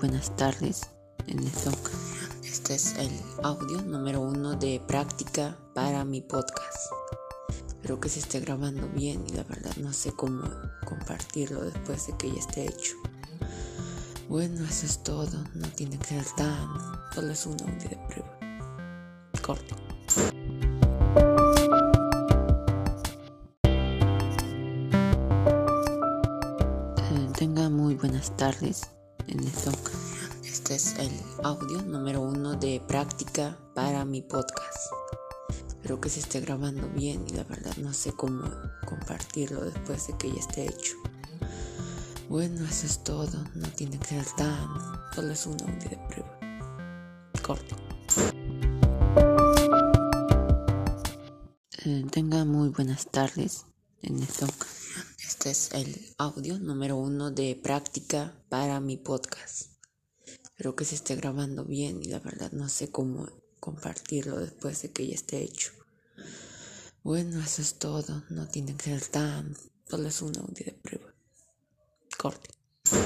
buenas tardes. En esto, este es el audio número uno de práctica para mi podcast. Espero que se esté grabando bien y la verdad no sé cómo compartirlo después de que ya esté hecho. Bueno, eso es todo. No tiene que ser tan. Solo es un audio de prueba. Corto. Eh, tenga muy buenas tardes. En esto, este es el audio número uno de práctica para mi podcast. Espero que se esté grabando bien y la verdad no sé cómo compartirlo después de que ya esté hecho. Bueno, eso es todo. No tiene que ser tan. Solo es un audio de prueba. Corto. Eh, tenga muy buenas tardes. En esto, este es el audio número uno de práctica para mi podcast. Espero que se esté grabando bien y la verdad no sé cómo compartirlo después de que ya esté hecho. Bueno, eso es todo. No tiene que ser tan. Solo es un audio de prueba. Corte.